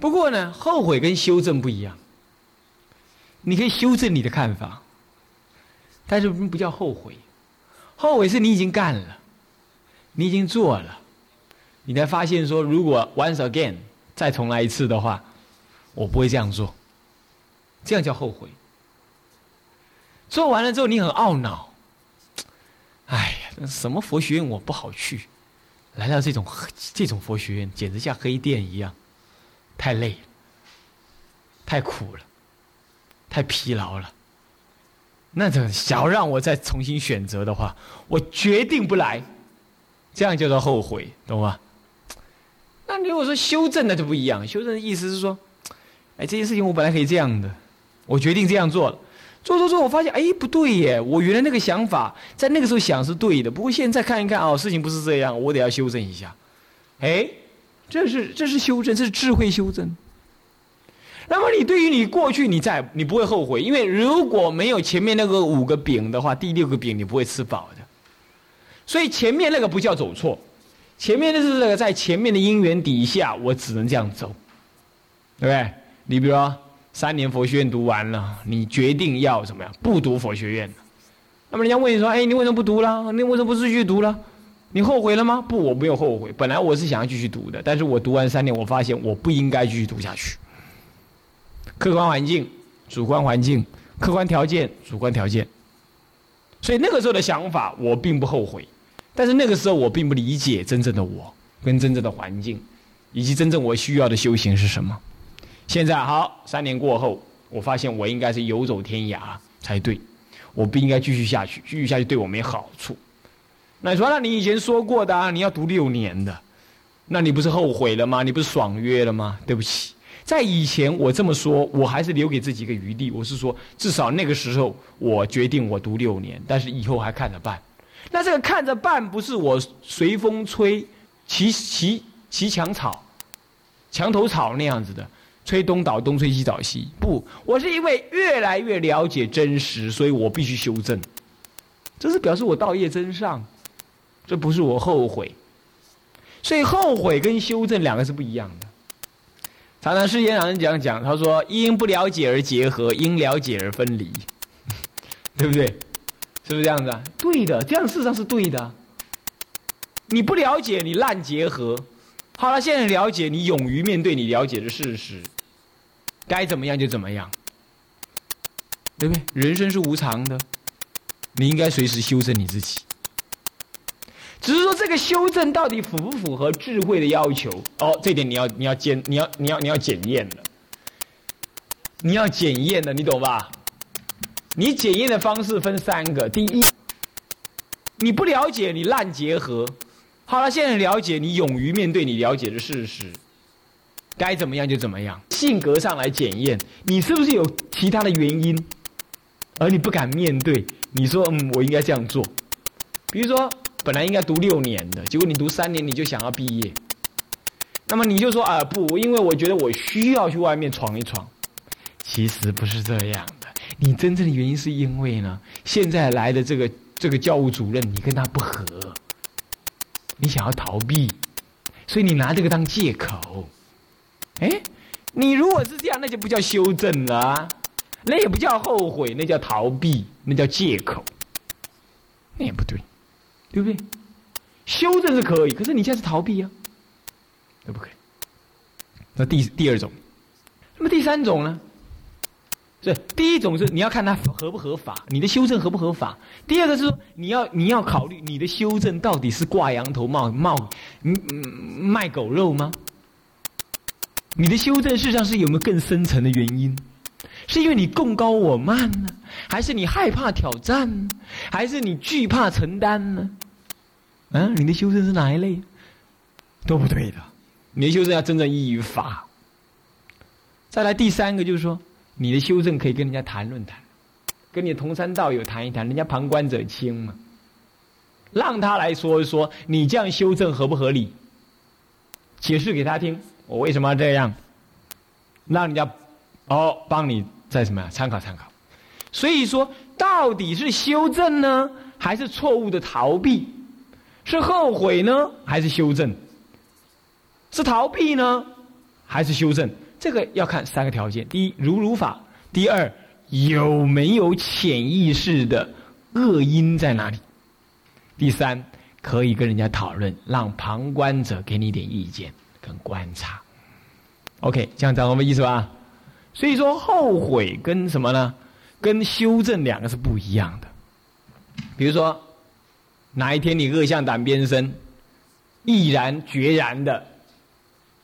不过呢，后悔跟修正不一样。你可以修正你的看法，但是不叫后悔。后悔是你已经干了，你已经做了，你才发现说，如果 once again 再重来一次的话，我不会这样做。这样叫后悔。做完了之后，你很懊恼。哎呀，什么佛学院我不好去，来到这种这种佛学院，简直像黑店一样，太累了，太苦了，太疲劳了。那这想要让我再重新选择的话，我决定不来。这样叫做后悔，懂吗？那如果说修正，那就不一样。修正的意思是说，哎，这件事情我本来可以这样的，我决定这样做了。做做做，我发现哎不对耶！我原来那个想法在那个时候想是对的，不过现在看一看哦，事情不是这样，我得要修正一下。哎，这是这是修正，这是智慧修正。那么你对于你过去，你在你不会后悔，因为如果没有前面那个五个饼的话，第六个饼你不会吃饱的。所以前面那个不叫走错，前面的是这个在前面的因缘底下，我只能这样走，对不对？你比如说。三年佛学院读完了，你决定要怎么样？不读佛学院那么人家问你说：“哎，你为什么不读了？你为什么不继续读了？你后悔了吗？”不，我没有后悔。本来我是想要继续读的，但是我读完三年，我发现我不应该继续读下去。客观环境、主观环境、客观条件、主观条件，所以那个时候的想法我并不后悔，但是那个时候我并不理解真正的我跟真正的环境，以及真正我需要的修行是什么。现在好，三年过后，我发现我应该是游走天涯才对，我不应该继续下去，继续下去对我没好处。那你说，那你以前说过的，啊，你要读六年的，那你不是后悔了吗？你不是爽约了吗？对不起，在以前我这么说，我还是留给自己一个余地。我是说，至少那个时候我决定我读六年，但是以后还看着办。那这个看着办，不是我随风吹，骑骑骑墙草，墙头草那样子的。吹东倒东，吹西倒西。不，我是因为越来越了解真实，所以我必须修正。这是表示我道业真上，这不是我后悔。所以后悔跟修正两个是不一样的。常常世间上人讲讲，他说因不了解而结合，因了解而分离，对不对？是不是这样子啊？对的，这样事实上是对的。你不了解，你烂结合。好了，现在了解，你勇于面对你了解的事实。该怎么样就怎么样，对不对？人生是无常的，你应该随时修正你自己。只是说这个修正到底符不符合智慧的要求？哦，这点你要你要检你要你要你要检验的，你要检验的，你懂吧？你检验的方式分三个：第一，你不了解，你烂结合；好了，现在了解，你勇于面对你了解的事实。该怎么样就怎么样，性格上来检验你是不是有其他的原因，而你不敢面对。你说嗯，我应该这样做。比如说，本来应该读六年的，结果你读三年你就想要毕业，那么你就说啊不，因为我觉得我需要去外面闯一闯。其实不是这样的，你真正的原因是因为呢，现在来的这个这个教务主任你跟他不合，你想要逃避，所以你拿这个当借口。哎，你如果是这样，那就不叫修正了，那也不叫后悔，那叫逃避，那叫借口，那也不对，对不对？修正是可以，可是你现在是逃避啊，对不可以？那第第二种，那么第三种呢？是第一种是你要看它合不合法，你的修正合不合法；第二个是说你要你要考虑你的修正到底是挂羊头卖卖卖狗肉吗？你的修正事实上是有没有更深层的原因？是因为你共高我慢呢，还是你害怕挑战，还是你惧怕承担呢？嗯，你的修正是哪一类？都不对的。你的修正要真正依于法。再来第三个就是说，你的修正可以跟人家谈论谈，跟你同山道友谈一谈，人家旁观者清嘛，让他来说一说你这样修正合不合理，解释给他听。我为什么要这样？让人家哦帮你再什么呀？参考参考。所以说，到底是修正呢，还是错误的逃避？是后悔呢，还是修正？是逃避呢，还是修正？这个要看三个条件：第一，如如法；第二，有没有潜意识的恶因在哪里；第三，可以跟人家讨论，让旁观者给你点意见跟观察。OK，这样讲我们意思吧？所以说，后悔跟什么呢？跟修正两个是不一样的。比如说，哪一天你恶向胆边生，毅然决然的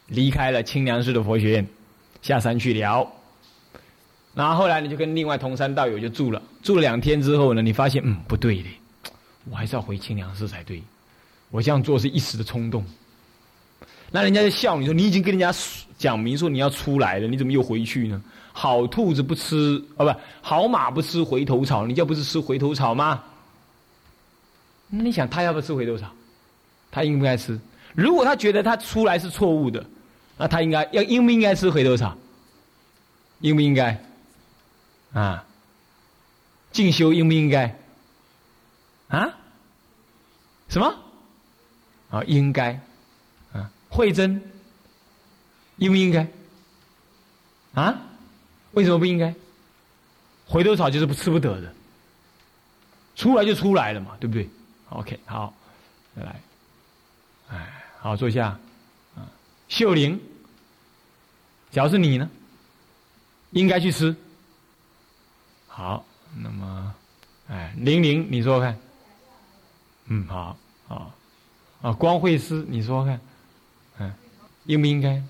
离开了清凉寺的佛学院，下山去聊，然后后来你就跟另外同山道友就住了，住了两天之后呢，你发现嗯不对的，我还是要回清凉寺才对，我这样做是一时的冲动。那人家就笑你说你已经跟人家讲明说你要出来了，你怎么又回去呢？好兔子不吃哦，不好马不吃回头草，你这不是吃回头草吗？那你想他要不要吃回头草？他应不应该吃？如果他觉得他出来是错误的，那他应该要应不应该吃回头草？应不应该？啊？进修应不应该？啊？什么？啊，应该。慧真，应不应该？啊？为什么不应该？回头草就是不吃不得的，出来就出来了嘛，对不对？OK，好，再来，哎，好坐下，啊，秀玲，假如是你呢，应该去吃。好，那么，哎，玲玲，你说说看。嗯，好，好，啊，光慧师，你说说看。应不应该？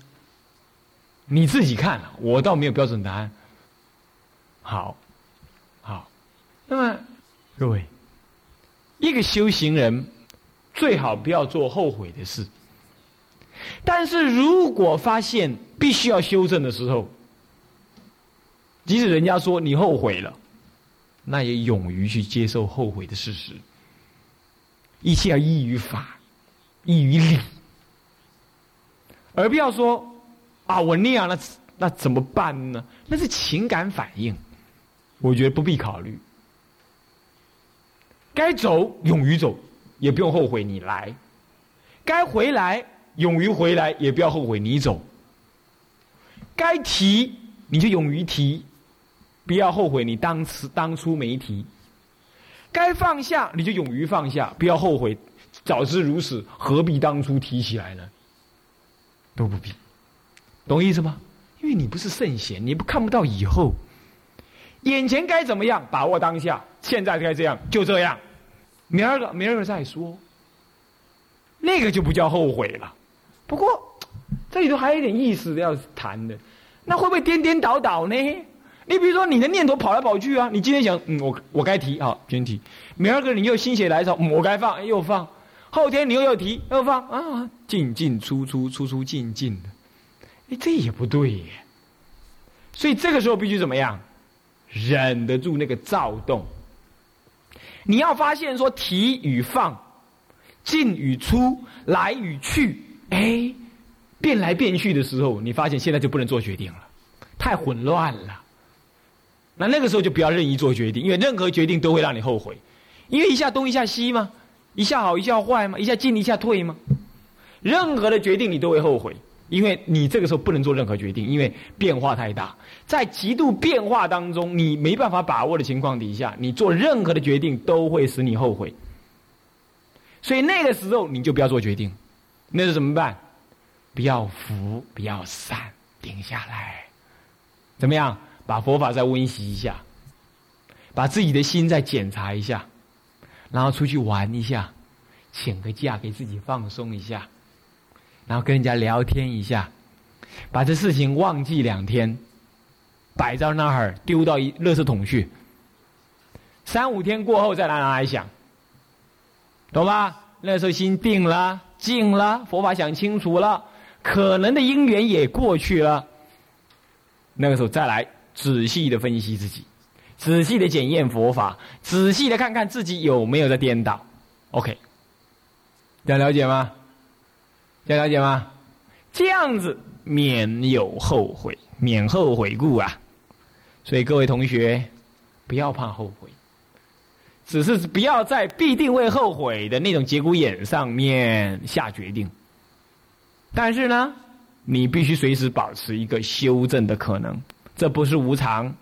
你自己看，我倒没有标准答案。好，好，那么各位，一个修行人最好不要做后悔的事。但是如果发现必须要修正的时候，即使人家说你后悔了，那也勇于去接受后悔的事实。一切要依于法，依于理。而不要说，啊，我那样那，那怎么办呢？那是情感反应，我觉得不必考虑。该走，勇于走，也不用后悔你来；该回来，勇于回来，也不要后悔你走。该提，你就勇于提，不要后悔你当时当初没提。该放下，你就勇于放下，不要后悔，早知如此，何必当初提起来呢？都不必，懂意思吗？因为你不是圣贤，你不看不到以后，眼前该怎么样，把握当下，现在该这样，就这样，明儿个明儿个再说，那个就不叫后悔了。不过这里头还有一点意思要谈的，那会不会颠颠倒倒呢？你比如说你的念头跑来跑去啊，你今天想，嗯，我我该提好，先提，明儿个你又心血来潮，我该放又放。后天你又要提又放啊，进进出出出出进进的，哎，这也不对耶。所以这个时候必须怎么样？忍得住那个躁动。你要发现说提与放，进与出，来与去，哎，变来变去的时候，你发现现在就不能做决定了，太混乱了。那那个时候就不要任意做决定，因为任何决定都会让你后悔，因为一下东一下西嘛。一下好一下坏嘛？一下进一下退嘛？任何的决定你都会后悔，因为你这个时候不能做任何决定，因为变化太大，在极度变化当中，你没办法把握的情况底下，你做任何的决定都会使你后悔。所以那个时候你就不要做决定，那是怎么办？不要浮，不要散，停下来，怎么样？把佛法再温习一下，把自己的心再检查一下。然后出去玩一下，请个假给自己放松一下，然后跟人家聊天一下，把这事情忘记两天，摆在那儿丢到一垃圾桶去。三五天过后再拿来想，懂吧？那时候心定了、静了，佛法想清楚了，可能的因缘也过去了。那个时候再来仔细的分析自己。仔细的检验佛法，仔细的看看自己有没有在颠倒。OK，这样了解吗？这样了解吗？这样子免有后悔，免后悔故啊！所以各位同学，不要怕后悔，只是不要在必定会后悔的那种节骨眼上面下决定。但是呢，你必须随时保持一个修正的可能。这不是无常，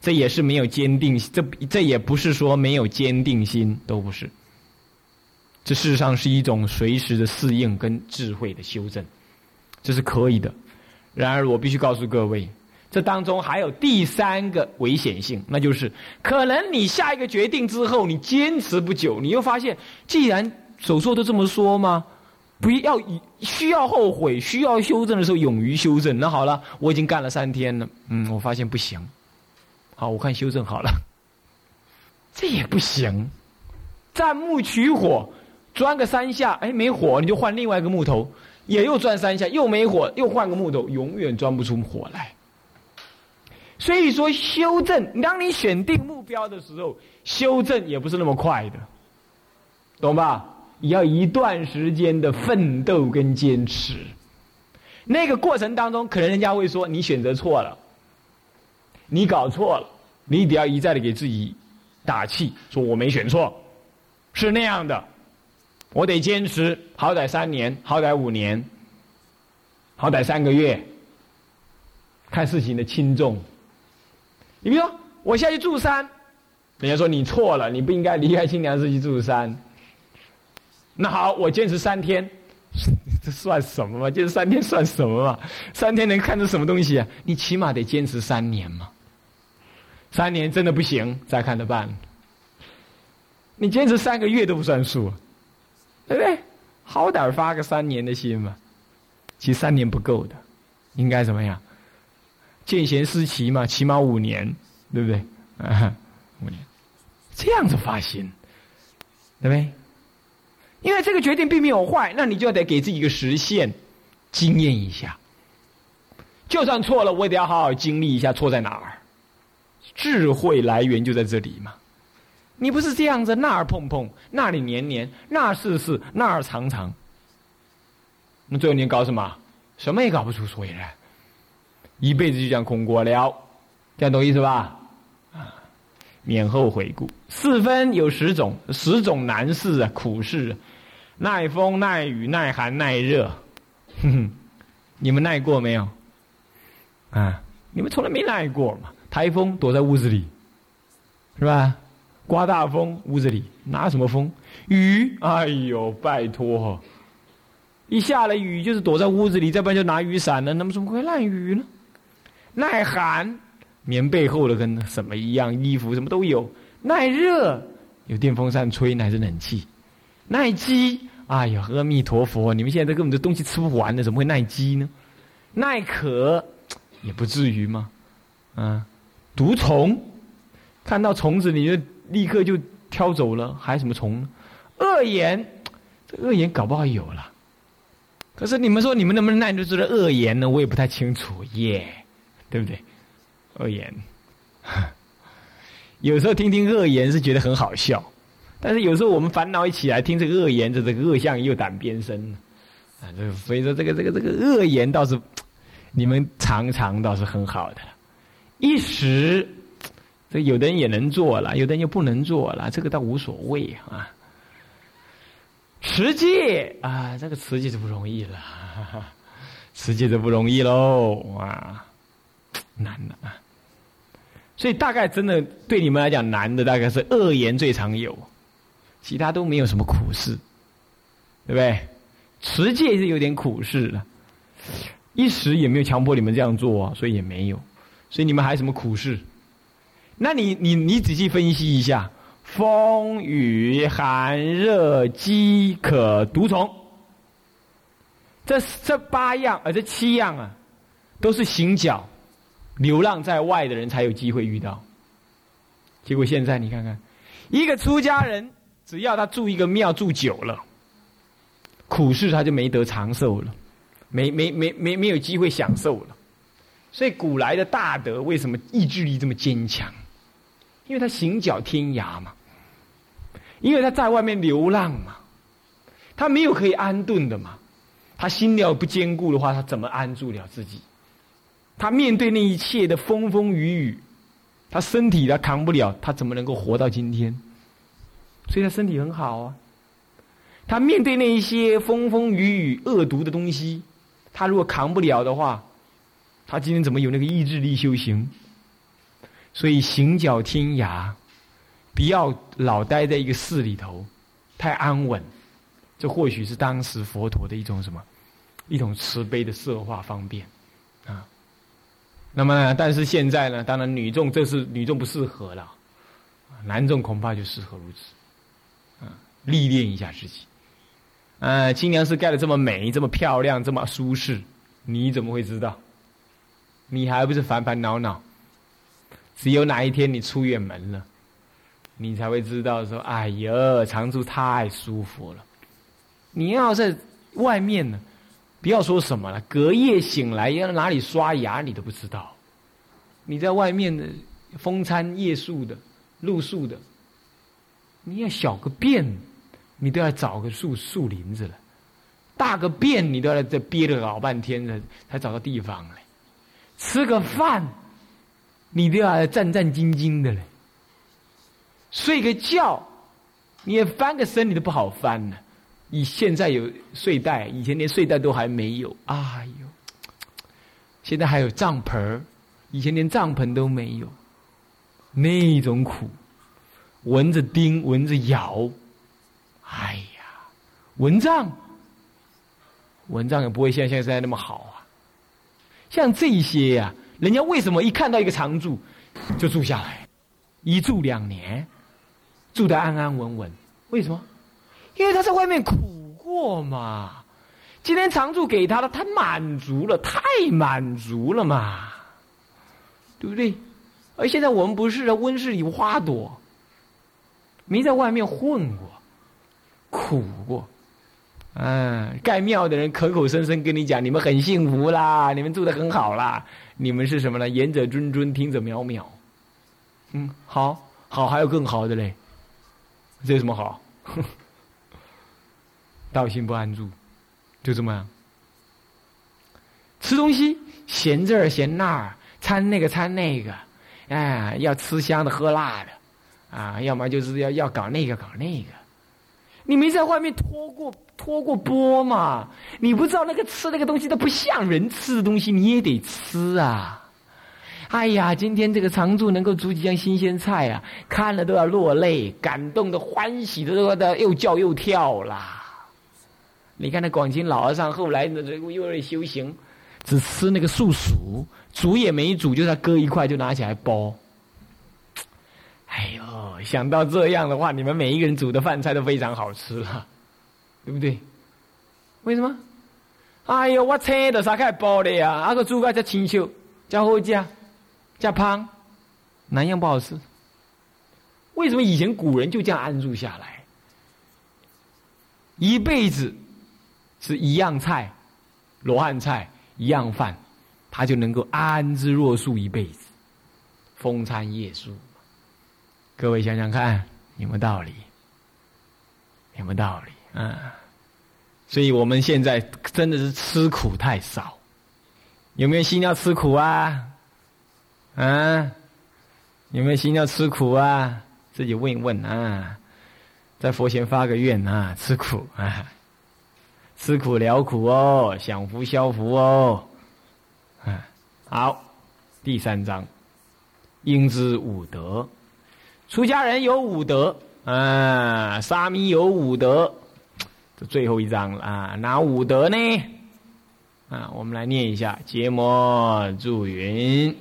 这也是没有坚定，这这也不是说没有坚定心，都不是。这事实上是一种随时的适应跟智慧的修正，这是可以的。然而，我必须告诉各位，这当中还有第三个危险性，那就是可能你下一个决定之后，你坚持不久，你又发现，既然手术都这么说吗？不要需要后悔、需要修正的时候，勇于修正。那好了，我已经干了三天了，嗯，我发现不行。好，我看修正好了，这也不行。钻木取火，钻个三下，哎，没火，你就换另外一个木头，也又钻三下，又没火，又换个木头，永远钻不出火来。所以说，修正，当你选定目标的时候，修正也不是那么快的，懂吧？你要一段时间的奋斗跟坚持，那个过程当中，可能人家会说你选择错了，你搞错了，你得要一再的给自己打气，说我没选错，是那样的，我得坚持，好歹三年，好歹五年，好歹三个月，看事情的轻重。你比如说，我下去住山，人家说你错了，你不应该离开清凉寺去住山。那好，我坚持三天，这算什么嘛？坚持三天算什么嘛？三天能看出什么东西啊？你起码得坚持三年嘛。三年真的不行，再看着办。你坚持三个月都不算数，对不对？好歹发个三年的心嘛。其实三年不够的，应该怎么样？见贤思齐嘛，起码五年，对不对？啊，五年，这样子发心，对不对？因为这个决定并没有坏，那你就得给自己一个实现，经验一下。就算错了，我也得要好好经历一下错在哪儿。智慧来源就在这里嘛。你不是这样子，那儿碰碰，那里年年，那儿试试，那儿尝尝。那最后你搞什么？什么也搞不出所以然，一辈子就这样空过了，这样懂意思吧？啊，免后悔故。四分有十种，十种难事啊，苦事。耐风、耐雨、耐寒、耐热，哼哼，你们耐过没有？啊，你们从来没耐过嘛？台风躲在屋子里，是吧？刮大风，屋子里拿什么风？雨，哎呦，拜托，一下了雨就是躲在屋子里，再不然就拿雨伞了，那么怎么会耐雨呢？耐寒，棉被厚的跟什么一样，衣服什么都有。耐热，有电风扇吹，乃是冷气。耐饥，哎呀，阿弥陀佛！你们现在根本就东西吃不完的，怎么会耐饥呢？耐渴，也不至于吗？啊，毒虫，看到虫子你就立刻就挑走了，还什么虫？恶言，这恶言搞不好有了。可是你们说你们能不能耐得住的恶言呢？我也不太清楚耶，对不对？恶言，有时候听听恶言是觉得很好笑。但是有时候我们烦恼一起来听这个恶言，这这个恶相又胆边生，啊，这所以说这个这个这个恶言倒是你们常常倒是很好的，一时这有的人也能做了，有的人又不能做了，这个倒无所谓啊。持戒啊，这个持戒就不容易了，持戒就不容易喽啊，难了啊。所以大概真的对你们来讲难的，大概是恶言最常有。其他都没有什么苦事，对不对？持戒是有点苦事了，一时也没有强迫你们这样做啊，所以也没有。所以你们还有什么苦事？那你你你仔细分析一下：风雨寒热饥渴毒虫，这这八样啊，这七样啊，都是行脚、流浪在外的人才有机会遇到。结果现在你看看，一个出家人。只要他住一个庙住久了，苦事他就没得长寿了，没没没没没有机会享受了。所以古来的大德为什么意志力这么坚强？因为他行脚天涯嘛，因为他在外面流浪嘛，他没有可以安顿的嘛。他心料不坚固的话，他怎么安住了自己？他面对那一切的风风雨雨，他身体他扛不了，他怎么能够活到今天？所以他身体很好啊，他面对那一些风风雨雨恶毒的东西，他如果扛不了的话，他今天怎么有那个意志力修行？所以行脚天涯，不要老待在一个寺里头，太安稳。这或许是当时佛陀的一种什么，一种慈悲的色化方便啊。那么，但是现在呢，当然女众这是女众不适合了，男众恐怕就适合如此，啊，历练一下自己。呃，清凉寺盖的这么美，这么漂亮，这么舒适，你怎么会知道？你还不是烦烦恼恼？只有哪一天你出远门了，你才会知道说：“哎呀，常住太舒服了。”你要在外面呢，不要说什么了，隔夜醒来要哪里刷牙你都不知道。你在外面的风餐夜宿的露宿的，你要小个便，你都要找个树树林子了；大个便，你都要在憋了老半天了才找到地方来；吃个饭。你都要战战兢兢的嘞，睡个觉，你也翻个身，你都不好翻呢。你现在有睡袋，以前连睡袋都还没有。哎呦，现在还有帐篷以前连帐篷都没有，那种苦，蚊子叮，蚊子咬，哎呀，蚊帐，蚊帐也不会像现在那么好啊。像这些呀。人家为什么一看到一个常住，就住下来，一住两年，住得安安稳稳？为什么？因为他在外面苦过嘛。今天常住给他了，他满足了，太满足了嘛，对不对？而现在我们不是在温室里花朵，没在外面混过，苦过。嗯，盖庙的人口口声声跟你讲，你们很幸福啦，你们住的很好啦。你们是什么呢？言者谆谆，听者渺渺。嗯，好，好，还有更好的嘞。这有什么好？道心不安住，就这么样。吃东西嫌这儿嫌那儿，掺那个掺那个，哎，要吃香的喝辣的，啊，要么就是要要搞那个搞那个。你没在外面拖过拖过波嘛？你不知道那个吃那个东西都不像人吃的东西，你也得吃啊！哎呀，今天这个常住能够煮几样新鲜菜啊，看了都要落泪，感动的欢喜的都的又叫又跳啦！你看那广清老和尚后来的这又修行，只吃那个素薯，煮也没煮，就他割一块就拿起来包。哎呦，想到这样的话，你们每一个人煮的饭菜都非常好吃了，对不对？为什么？哎呦，我切的啥开包的呀？那个猪肝加清秀，加好加，加胖，哪样不好吃？为什么以前古人就这样安住下来？一辈子是一样菜，罗汉菜一样饭，他就能够安之若素一辈子，风餐夜宿。各位想想看，有没有道理？有没有道理？嗯，所以我们现在真的是吃苦太少，有没有心要吃苦啊？啊，有没有心要吃苦啊？自己问一问啊，在佛前发个愿啊，吃苦啊，吃苦了苦哦，享福消福哦。啊，好，第三章，应知五德。出家人有五德啊，沙弥有五德，这最后一章了啊。哪五德呢？啊，我们来念一下：结魔祝云。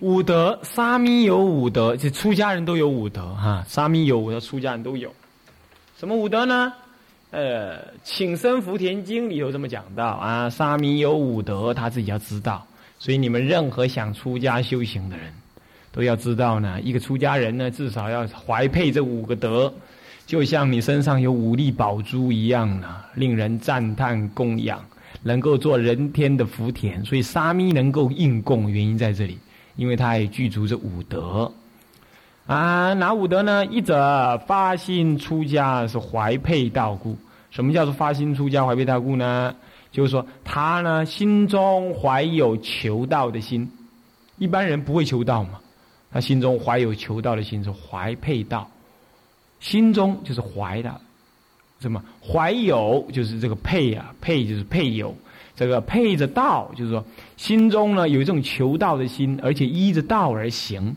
五德，沙弥有五德，这出家人都有五德哈。沙弥有五德，出家人都有。什么五德呢？呃，《请生福田经》里有这么讲到啊，沙弥有五德，他自己要知道。所以你们任何想出家修行的人。都要知道呢，一个出家人呢，至少要怀佩这五个德，就像你身上有五粒宝珠一样呢，令人赞叹供养，能够做人天的福田。所以沙弥能够应供，原因在这里，因为他也具足这五德。啊，哪五德呢？一者发心出家是怀佩道故。什么叫做发心出家怀佩道故呢？就是说他呢心中怀有求道的心，一般人不会求道嘛。他心中怀有求道的心，是怀佩道。心中就是怀的，什么怀有就是这个配啊，配就是配有，这个配着道，就是说心中呢有一种求道的心，而且依着道而行。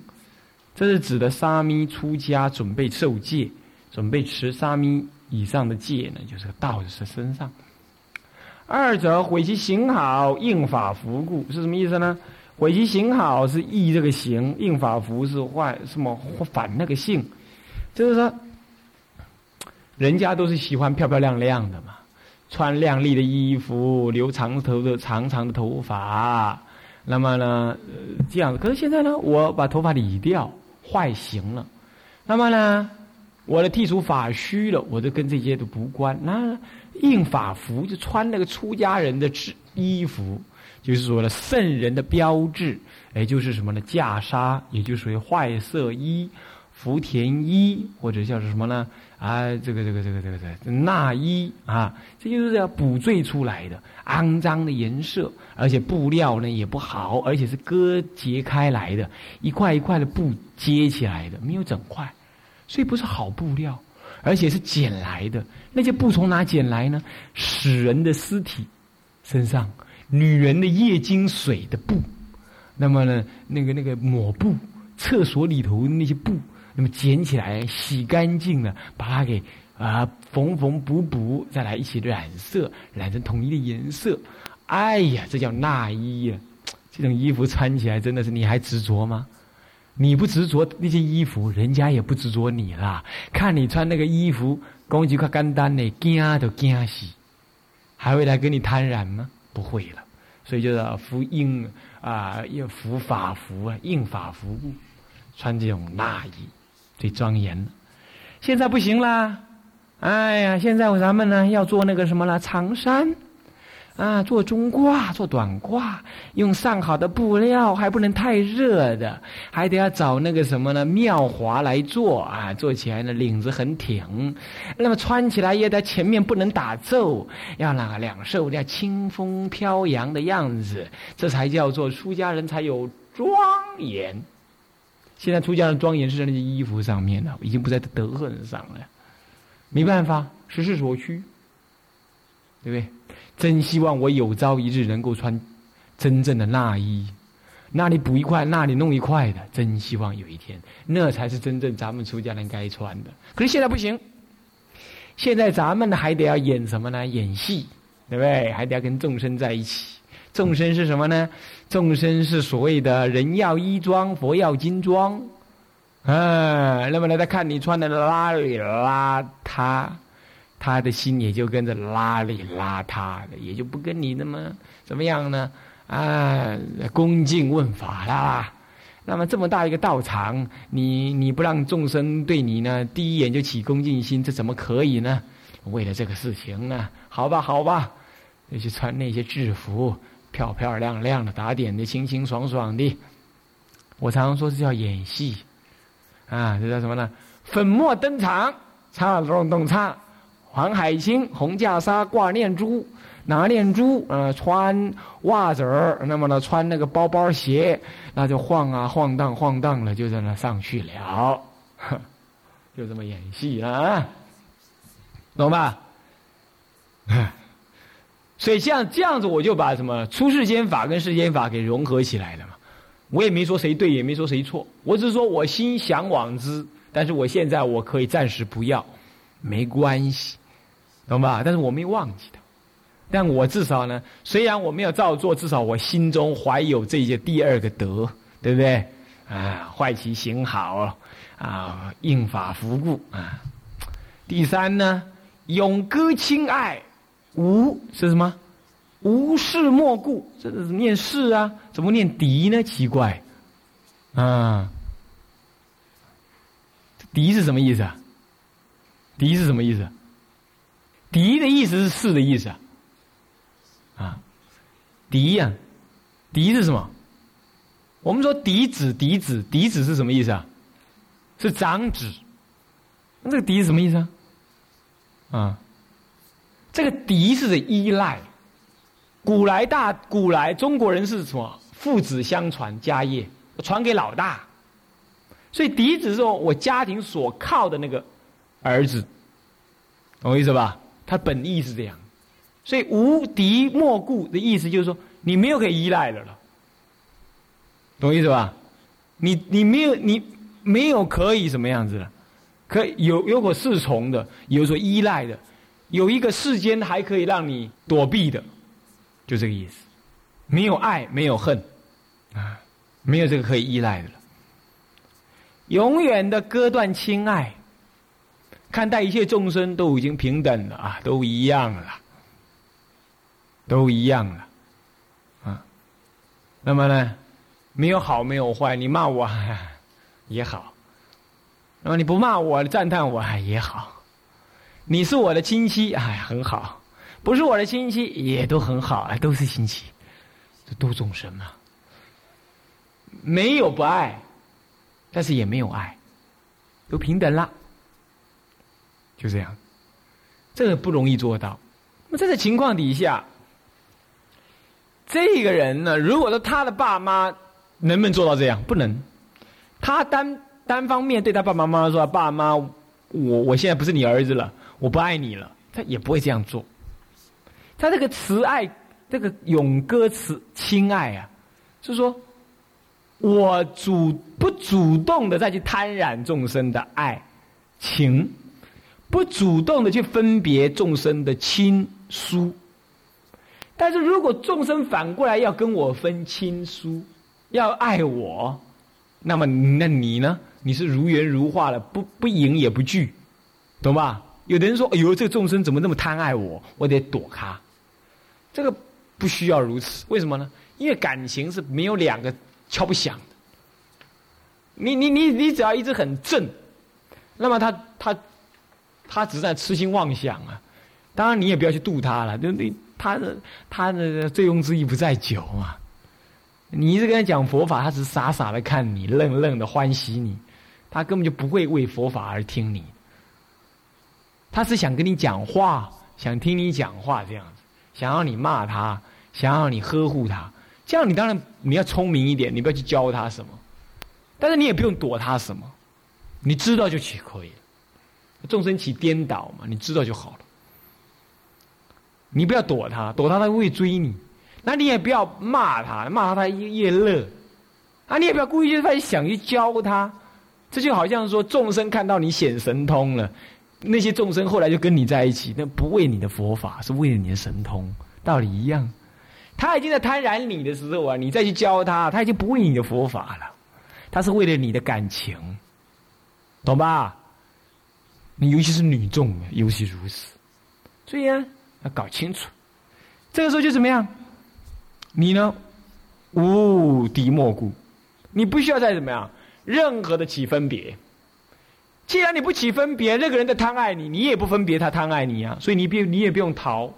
这是指的沙弥出家准备受戒，准备持沙弥以上的戒呢，就是道是身上。二者毁其行好，应法服故是什么意思呢？毁其行好是易这个行，应法服是坏什么反那个性，就是说。人家都是喜欢漂漂亮亮的嘛，穿亮丽的衣服，留长头的长长的头发，那么呢，这样。可是现在呢，我把头发理掉，坏行了。那么呢，我的剃除发须了，我就跟这些都不关。那印法服就穿那个出家人的制衣服，就是说的圣人的标志，也就是什么呢？袈裟，也就属于坏色衣、福田衣，或者叫是什么呢？啊，这个这个这个这个这个纳衣啊，这就是要补缀出来的，肮脏的颜色，而且布料呢也不好，而且是割截开来的，一块一块的布接起来的，没有整块，所以不是好布料，而且是捡来的。那些布从哪捡来呢？死人的尸体身上，女人的月经水的布，那么呢，那个那个抹布，厕所里头那些布。那么捡起来，洗干净了，把它给啊缝缝补补，再来一起染色，染成统一的颜色。哎呀，这叫纳衣呀！这种衣服穿起来真的是，你还执着吗？你不执着那些衣服，人家也不执着你啦。看你穿那个衣服，攻击快干单呢，惊都惊死，还会来跟你贪染吗？不会了。所以就是服应啊，要服法服啊，应法服，穿这种大衣。最庄严，现在不行啦！哎呀，现在咱们呢要做那个什么了？长衫啊，做中褂，做短褂，用上好的布料，还不能太热的，还得要找那个什么呢？妙华来做啊，做起来呢领子很挺，那么穿起来也得前面不能打皱，要那个两袖要清风飘扬的样子，这才叫做出家人才有庄严。现在出家的庄严是在那件衣服上面的，已经不在德行上了。没办法，时势所趋，对不对？真希望我有朝一日能够穿真正的那衣，那里补一块，那里弄一块的。真希望有一天，那才是真正咱们出家人该穿的。可是现在不行，现在咱们还得要演什么呢？演戏，对不对？还得要跟众生在一起。众生是什么呢？众生是所谓的人要衣装，佛要金装，啊，那么呢，他看你穿的邋里邋遢，他的心也就跟着邋里邋遢的，也就不跟你那么怎么样呢？啊，恭敬问法啦。那么这么大一个道场，你你不让众生对你呢，第一眼就起恭敬心，这怎么可以呢？为了这个事情呢，好吧，好吧，就去穿那些制服。漂漂亮亮的，打点的，清清爽爽的。我常常说这叫演戏，啊，这叫什么呢？粉墨登场，唱咚咚唱。黄海清红袈裟挂念珠，拿念珠，呃，穿袜子儿，那么呢，穿那个包包鞋，那就晃啊晃荡晃荡了，就在那上去了，就这么演戏了啊，懂吧？所以像这样子，我就把什么出世间法跟世间法给融合起来了嘛。我也没说谁对，也没说谁错，我只是说我心向往之，但是我现在我可以暂时不要，没关系，懂吧？但是我没忘记它，但我至少呢，虽然我没有照做，至少我心中怀有这些第二个德，对不对？啊，坏其行好，啊，应法服故啊。第三呢，永歌亲爱。无是什么？无事莫顾，这是念事啊？怎么念敌呢？奇怪，啊，敌是什么意思啊？敌是什么意思？敌的意思是是的意思啊？啊，敌呀，敌是什么？我们说嫡子，嫡子，嫡子是什么意思啊？是长子。那这个嫡是什么意思啊？啊？这个嫡是依赖，古来大古来中国人是什么？父子相传家业，传给老大，所以嫡子是我家庭所靠的那个儿子，懂我意思吧？他本意是这样，所以无敌莫故的意思就是说，你没有可以依赖的了，懂我意思吧？你你没有你没有可以什么样子了？可有有所侍从的，有所依赖的，有一个世间还可以让你躲避的，就这个意思。没有爱，没有恨，啊，没有这个可以依赖的了。永远的割断亲爱，看待一切众生都已经平等了啊，都一样了，都一样了，啊。那么呢，没有好，没有坏，你骂我 也好，那么你不骂我，赞叹我也好，你是我的亲戚，哎，很好；不是我的亲戚，也都很好，哎，都是亲戚，这都众生嘛，没有不爱。但是也没有爱，都平等了，就这样，这个不容易做到。那么在这情况底下，这个人呢，如果说他的爸妈能不能做到这样？不能。他单单方面对他爸爸妈妈说：“爸妈，我我现在不是你儿子了，我不爱你了。”他也不会这样做。他这个慈爱，这个咏歌慈亲爱啊，是说。我主不主动的再去贪染众生的爱情，不主动的去分别众生的亲疏，但是如果众生反过来要跟我分亲疏，要爱我，那么那你呢？你是如缘如化的，不不迎也不惧，懂吧？有的人说：“哎呦，这个众生怎么那么贪爱我？我得躲他。”这个不需要如此，为什么呢？因为感情是没有两个。敲不响的，你你你你只要一直很正，那么他他他只是在痴心妄想啊。当然你也不要去度他了，就你他的他的醉翁之意不在酒嘛。你一直跟他讲佛法，他只是傻傻的看你，愣愣的欢喜你，他根本就不会为佛法而听你。他是想跟你讲话，想听你讲话这样子，想要你骂他，想要你呵护他。这样你当然你要聪明一点，你不要去教他什么，但是你也不用躲他什么，你知道就去可以了。众生起颠倒嘛，你知道就好了。你不要躲他，躲他他会追你，那你也不要骂他，骂他他越越乐，啊，你也不要故意去想去教他，这就好像说众生看到你显神通了，那些众生后来就跟你在一起，那不为你的佛法，是为了你的神通，道理一样。他已经在贪婪你的时候啊，你再去教他，他已经不为你的佛法了，他是为了你的感情，懂吧？你尤其是女众，尤其如此，所以啊，要搞清楚。这个时候就怎么样？你呢，无敌莫故，你不需要再怎么样，任何的起分别。既然你不起分别，那个人在贪爱你，你也不分别他贪爱你啊，所以你别你也不用逃，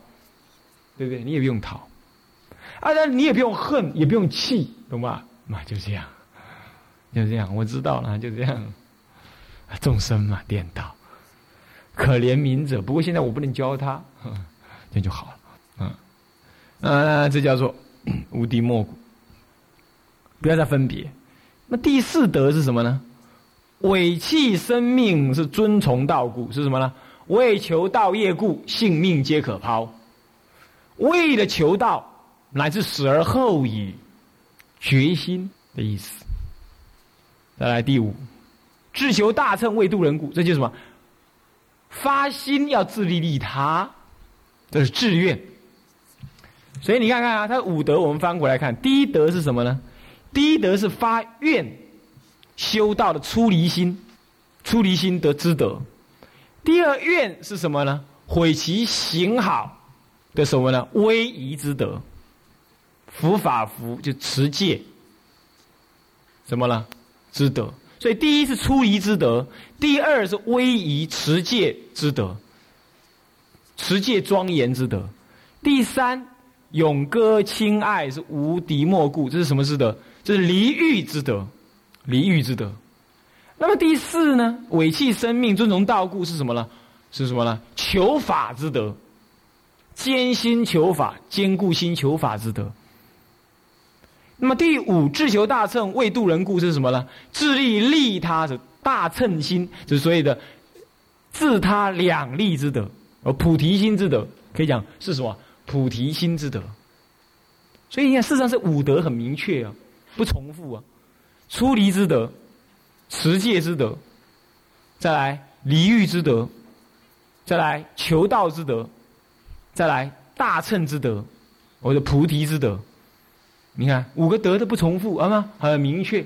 对不对？你也不用逃。啊，那你也不用恨，也不用气，懂吧？嘛，就这样，就这样，我知道了，就这样。众生嘛，颠倒，可怜悯者。不过现在我不能教他，这就好了。嗯，啊，这叫做 无敌莫古，不要再分别。那第四德是什么呢？委弃生命是遵从道故，是什么呢？为求道业故，性命皆可抛。为了求道。乃至死而后已，决心的意思。再来第五，志求大乘为度人故，这就是什么？发心要自利利他，这是志愿。所以你看看啊，他五德我们翻过来看，第一德是什么呢？第一德是发愿修道的出离心，出离心得之德。第二愿是什么呢？毁其行好的什么呢？威仪之德。伏法福就持戒，怎么了？之德。所以第一是出离之德，第二是威仪持戒之德，持戒庄严之德。第三勇歌亲爱是无敌莫故，这是什么之德？这是离欲之德，离欲之德。那么第四呢？委弃生命，尊崇道故是什么呢？是什么呢？求法之德，艰辛求法，坚固心求法之德。那么第五，志求大乘为度人故是什么呢？自利利他是大乘心，就是所谓的自他两利之德。而菩提心之德，可以讲是什么？菩提心之德。所以你看，事实上是五德很明确啊，不重复啊。出离之德，持戒之德，再来离欲之德，再来求道之德，再来大乘之德，或者菩提之德。你看五个德的不重复啊吗？很明确。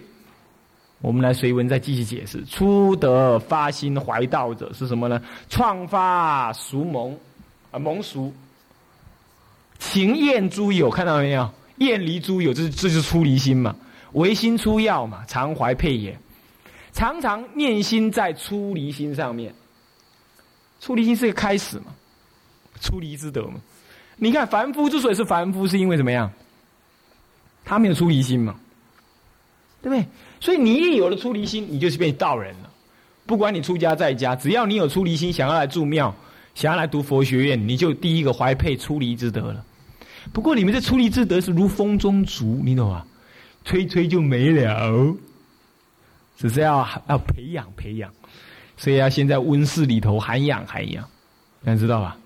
我们来随文再继续解释：初得发心怀道者是什么呢？创发俗蒙啊，蒙俗情厌诸有，看到没有？厌离诸有，这这就是出离心嘛。唯心出要嘛，常怀配也。常常念心在出离心上面，出离心是个开始嘛，出离之德嘛。你看凡夫之所以是凡夫，是因为怎么样？他没有出离心嘛，对不对？所以你一有了出离心，你就是变道人了。不管你出家在家，只要你有出离心，想要来住庙，想要来读佛学院，你就第一个怀佩出离之德了。不过你们这出离之德是如风中烛，你懂吗？吹吹就没了，只是要要培养培养，所以要先在温室里头涵养涵养，大家知道吧？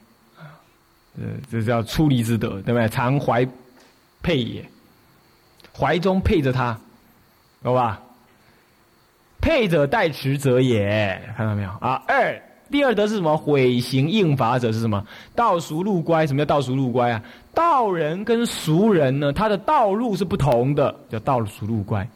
呃，这叫出离之德，对不对？常怀佩也，怀中配着他。懂吧？配者代持者也，看到没有啊？二第二德是什么？毁行应法者是什么？道俗路乖，什么叫道俗路乖啊？道人跟俗人呢，他的道路是不同的，叫道俗路乖。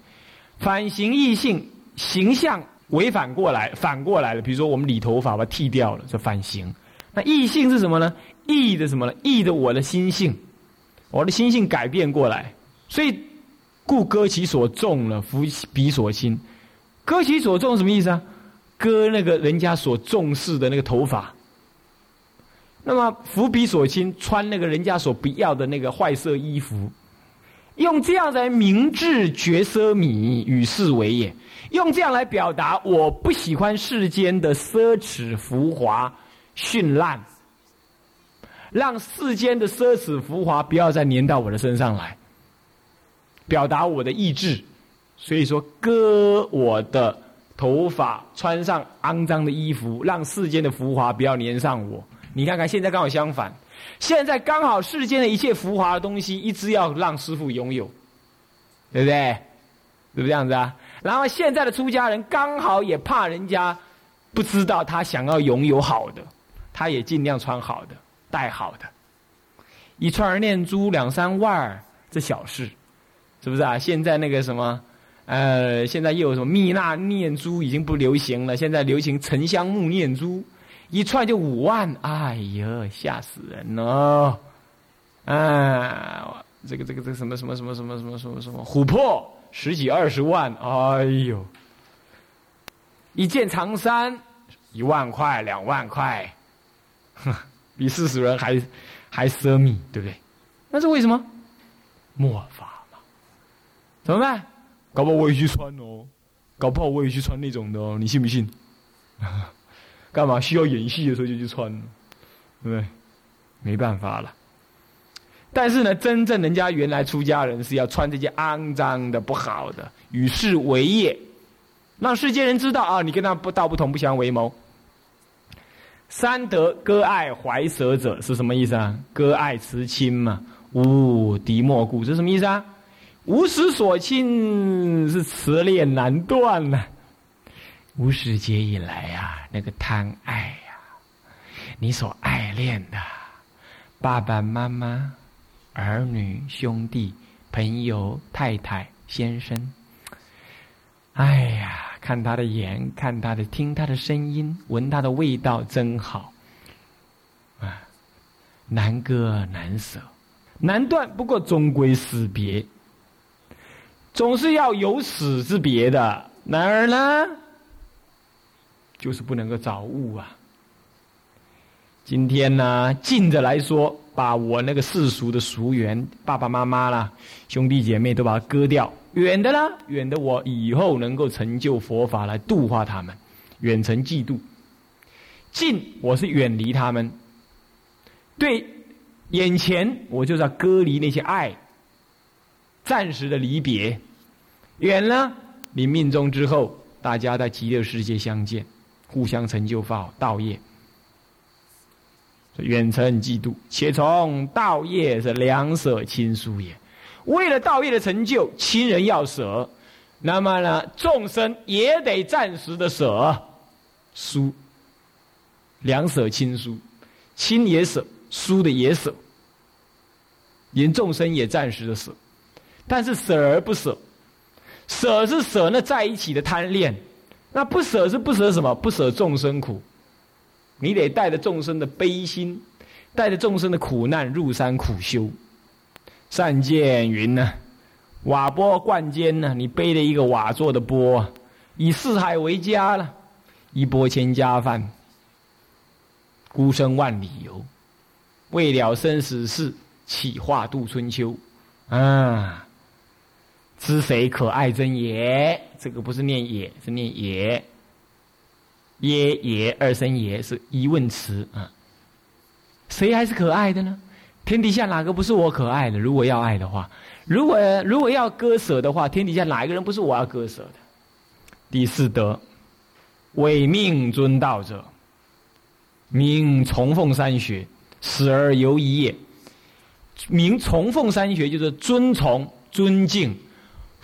反行异性，形象违反过来，反过来了。比如说我们理头发，把它剃掉了，叫反行。那异性是什么呢？异的什么呢？异的我的心性，我的心性改变过来，所以。故割其所重了，弗彼所轻。割其所重什么意思啊？割那个人家所重视的那个头发。那么弗彼所轻，穿那个人家所不要的那个坏色衣服。用这样来明智绝奢靡，与世为也。用这样来表达，我不喜欢世间的奢侈浮华、绚烂，让世间的奢侈浮华不要再粘到我的身上来。表达我的意志，所以说割我的头发，穿上肮脏的衣服，让世间的浮华不要粘上我。你看看现在刚好相反，现在刚好世间的一切浮华的东西，一直要让师傅拥有，对不对？是不是这样子啊？然后现在的出家人刚好也怕人家不知道他想要拥有好的，他也尽量穿好的，戴好的，一串念珠两三万，这小事。是不是啊？现在那个什么，呃，现在又有什么蜜蜡念珠已经不流行了，现在流行沉香木念珠，一串就五万，哎呀，吓死人了！啊，这个这个这个什么什么什么什么什么什么什么琥珀十几二十万，哎呦，一件长衫一万块两万块，哼比四十人还还奢靡，对不对？那是为什么？末法。怎么办？搞不好我也去穿哦，搞不好我也去穿那种的哦，你信不信？干嘛需要演戏的时候就去穿，对不对？没办法了。但是呢，真正人家原来出家人是要穿这些肮脏的、不好的，与世为业，让世间人知道啊，你跟他不道不同，不相为谋。三德割爱怀舍者是什么意思啊？割爱慈亲嘛，无敌莫故，这什么意思啊？无始所亲是慈恋难断呐，无始劫以来呀，那个贪爱呀，你所爱恋的爸爸妈妈、儿女、兄弟、朋友、太太、先生，哎呀，看他的眼，看他的，听他的声音，闻他的味道，真好啊，难割难舍，难断，不过终归死别。总是要有死之别的，然而呢，就是不能够早悟啊。今天呢，近着来说，把我那个世俗的俗缘，爸爸妈妈啦、兄弟姐妹都把它割掉；远的呢，远的我以后能够成就佛法来度化他们，远程嫉妒；近我是远离他们，对眼前我就是要割离那些爱。暂时的离别，远了，你命中之后，大家在极乐世界相见，互相成就道道业。远程嫉妒，且从道业是两舍亲疏也。为了道业的成就，亲人要舍，那么呢，众生也得暂时的舍，疏。两舍亲疏，亲也舍，疏的也舍，连众生也暂时的舍，但是舍而不舍，舍是舍那在一起的贪恋，那不舍是不舍什么？不舍众生苦。你得带着众生的悲心，带着众生的苦难入山苦修。善见云呢，瓦钵灌肩呢，你背了一个瓦做的钵，以四海为家了，一钵千家饭。孤身万里游，为了生死事，岂化度春秋？啊，知谁可爱真也？这个不是念也，是念也。耶也二声也是疑问词啊，谁还是可爱的呢？天底下哪个不是我可爱的？如果要爱的话，如果如果要割舍的话，天底下哪一个人不是我要割舍的？第四德，违命尊道者，名崇奉三学，死而犹疑也。名崇奉三学就是尊崇、尊敬、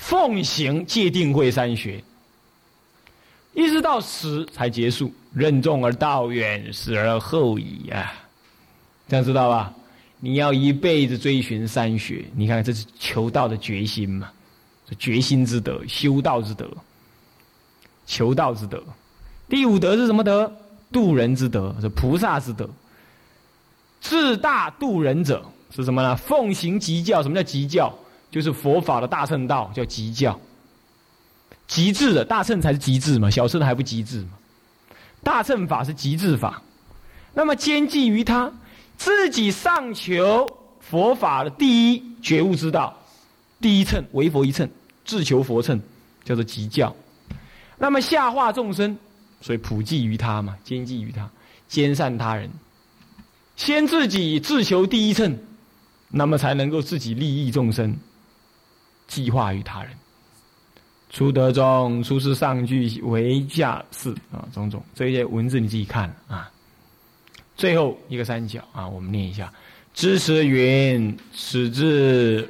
奉行戒定慧三学。一直到死才结束，任重而道远，死而后已呀，这样知道吧？你要一辈子追寻三学，你看这是求道的决心嘛？这决心之德，修道之德，求道之德。第五德是什么德？度人之德，是菩萨之德。自大度人者是什么呢？奉行极教。什么叫极教？就是佛法的大乘道，叫极教。极致的大乘才是极致嘛，小乘还不极致嘛。大乘法是极致法，那么兼济于他，自己上求佛法的第一觉悟之道，第一乘为佛一乘，自求佛乘，叫做极教。那么下化众生，所以普济于他嘛，兼济于他，兼善他人。先自己自求第一乘，那么才能够自己利益众生，计划于他人。初德中，出世上句为下士啊，种种这些文字你自己看啊。最后一个三角啊，我们念一下：知识云，始至。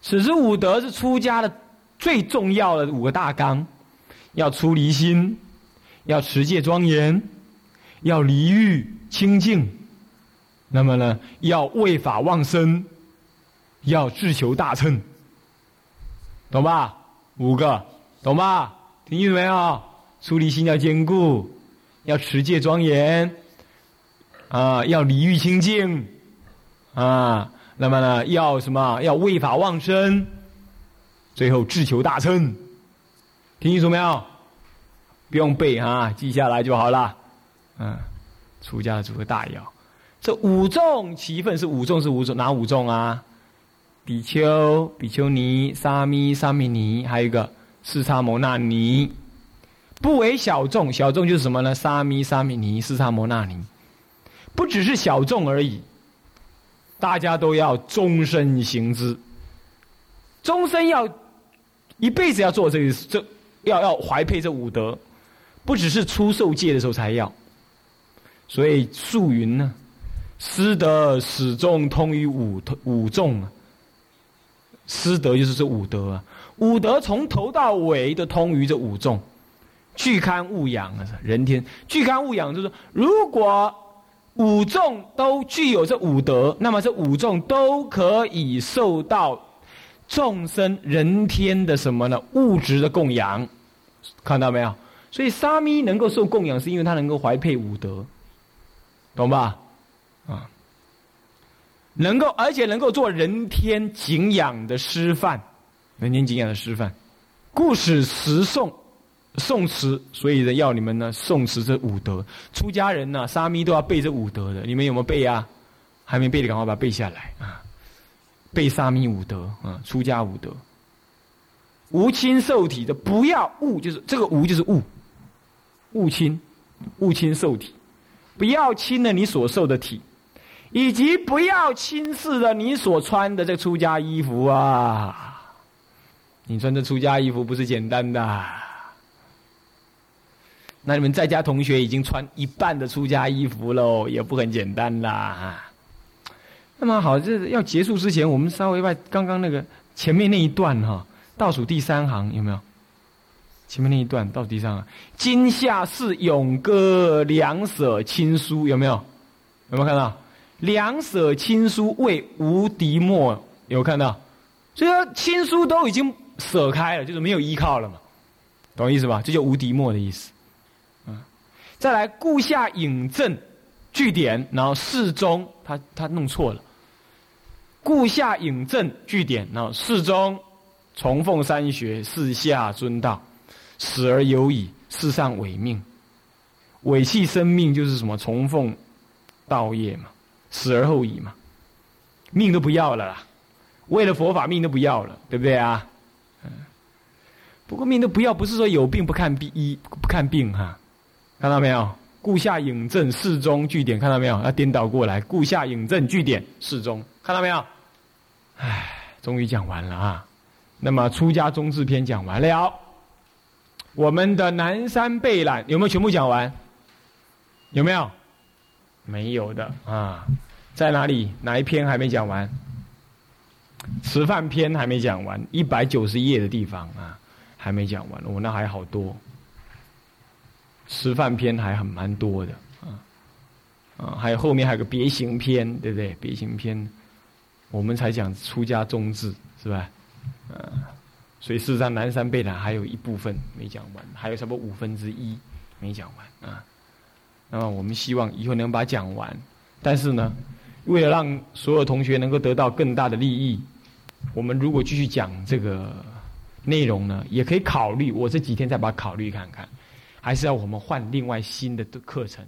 此之五德是出家的最重要的五个大纲，要出离心，要持戒庄严，要离欲清净，那么呢，要为法忘身。要自求大乘，懂吧？五个，懂吧？听清楚没有？出离心要坚固，要持戒庄严，啊，要离欲清净，啊，那么呢，要什么？要为法忘身，最后自求大乘，听清楚没有？不用背啊，记下来就好了。嗯，出家的组合大要，这五众其分是五众是五种哪五众啊？比丘、比丘尼、沙弥、沙弥尼，还有一个四叉摩那尼，不为小众。小众就是什么呢？沙弥、沙弥尼、四叉摩那尼，不只是小众而已。大家都要终身行之，终身要一辈子要做这个，这要要怀佩这五德，不只是出受戒的时候才要。所以素云呢，师德始终通于五五众啊。师德就是这五德啊，五德从头到尾都通于这五众，具堪勿养啊，人天具堪勿养就是，如果五众都具有这五德，那么这五众都可以受到众生人天的什么呢？物质的供养，看到没有？所以沙弥能够受供养，是因为他能够怀佩五德，懂吧？能够，而且能够做人天敬仰的师范，人天敬仰的师范，故使词诵，诵词，所以呢，要你们呢诵词这五德。出家人呢，沙弥都要背这五德的，你们有没有背啊？还没背的，赶快把它背下来啊！背沙弥五德啊，出家五德。无亲受体的，不要物，就是这个无就是物，物亲，物亲受体，不要亲了你所受的体。以及不要轻视了你所穿的这出家衣服啊！你穿的出家衣服不是简单的，那你们在家同学已经穿一半的出家衣服喽，也不很简单啦。那么好，这要结束之前，我们稍微把刚刚那个前面那一段哈，倒数第三行有没有？前面那一段倒数第三行，今夏是咏歌两舍亲书，有没有？有没有看到？两舍亲疏为无敌莫，有看到？所以说亲疏都已经舍开了，就是没有依靠了嘛，懂意思吧？这叫无敌莫的意思。嗯再来，顾下引证据点，然后适中，他他弄错了。顾下引证据点，然后适中，崇奉三学，四下尊道，死而有矣。世上伪命，伪弃生命就是什么？崇奉道业嘛，死而后已嘛，命都不要了啦。为了佛法，命都不要了，对不对啊？嗯。不过命都不要，不是说有病不看病医不看病哈。看到没有？故下引证四中据点，看到没有？要颠倒过来。故下引证据点四中，看到没有？唉，终于讲完了啊！那么出家宗志篇讲完了，我们的南山背览有没有全部讲完？有没有？没有的啊，在哪里？哪一篇还没讲完？吃饭篇还没讲完，一百九十页的地方啊，还没讲完。我那还好多。吃饭篇还很蛮多的啊，啊，还有后面还有个别行篇，对不对？别行篇，我们才讲出家宗志，是吧？啊，所以事实上南山贝塔还有一部分没讲完，还有差不多五分之一没讲完啊。那么我们希望以后能把它讲完，但是呢，为了让所有同学能够得到更大的利益，我们如果继续讲这个内容呢，也可以考虑，我这几天再把它考虑看看。还是要我们换另外新的课程。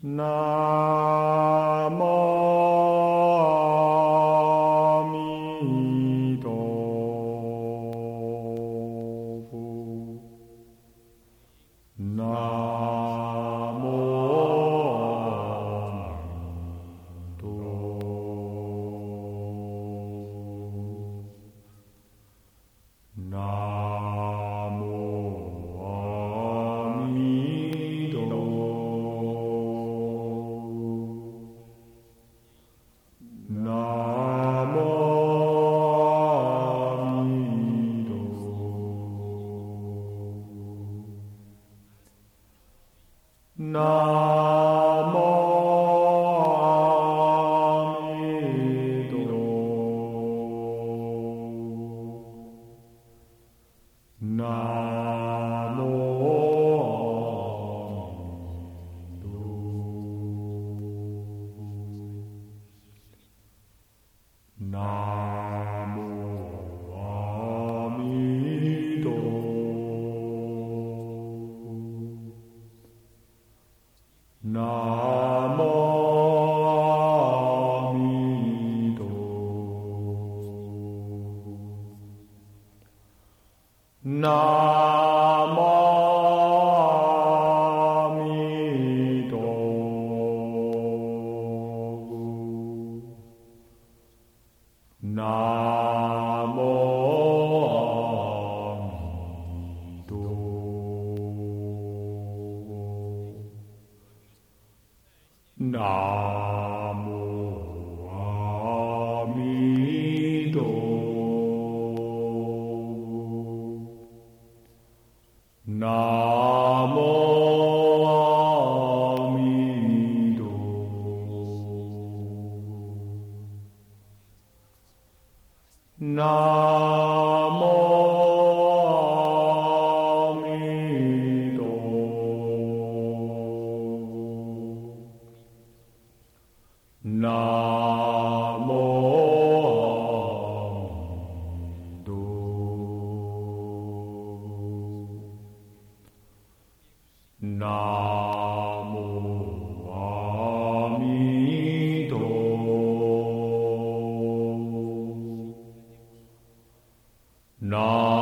那么。No.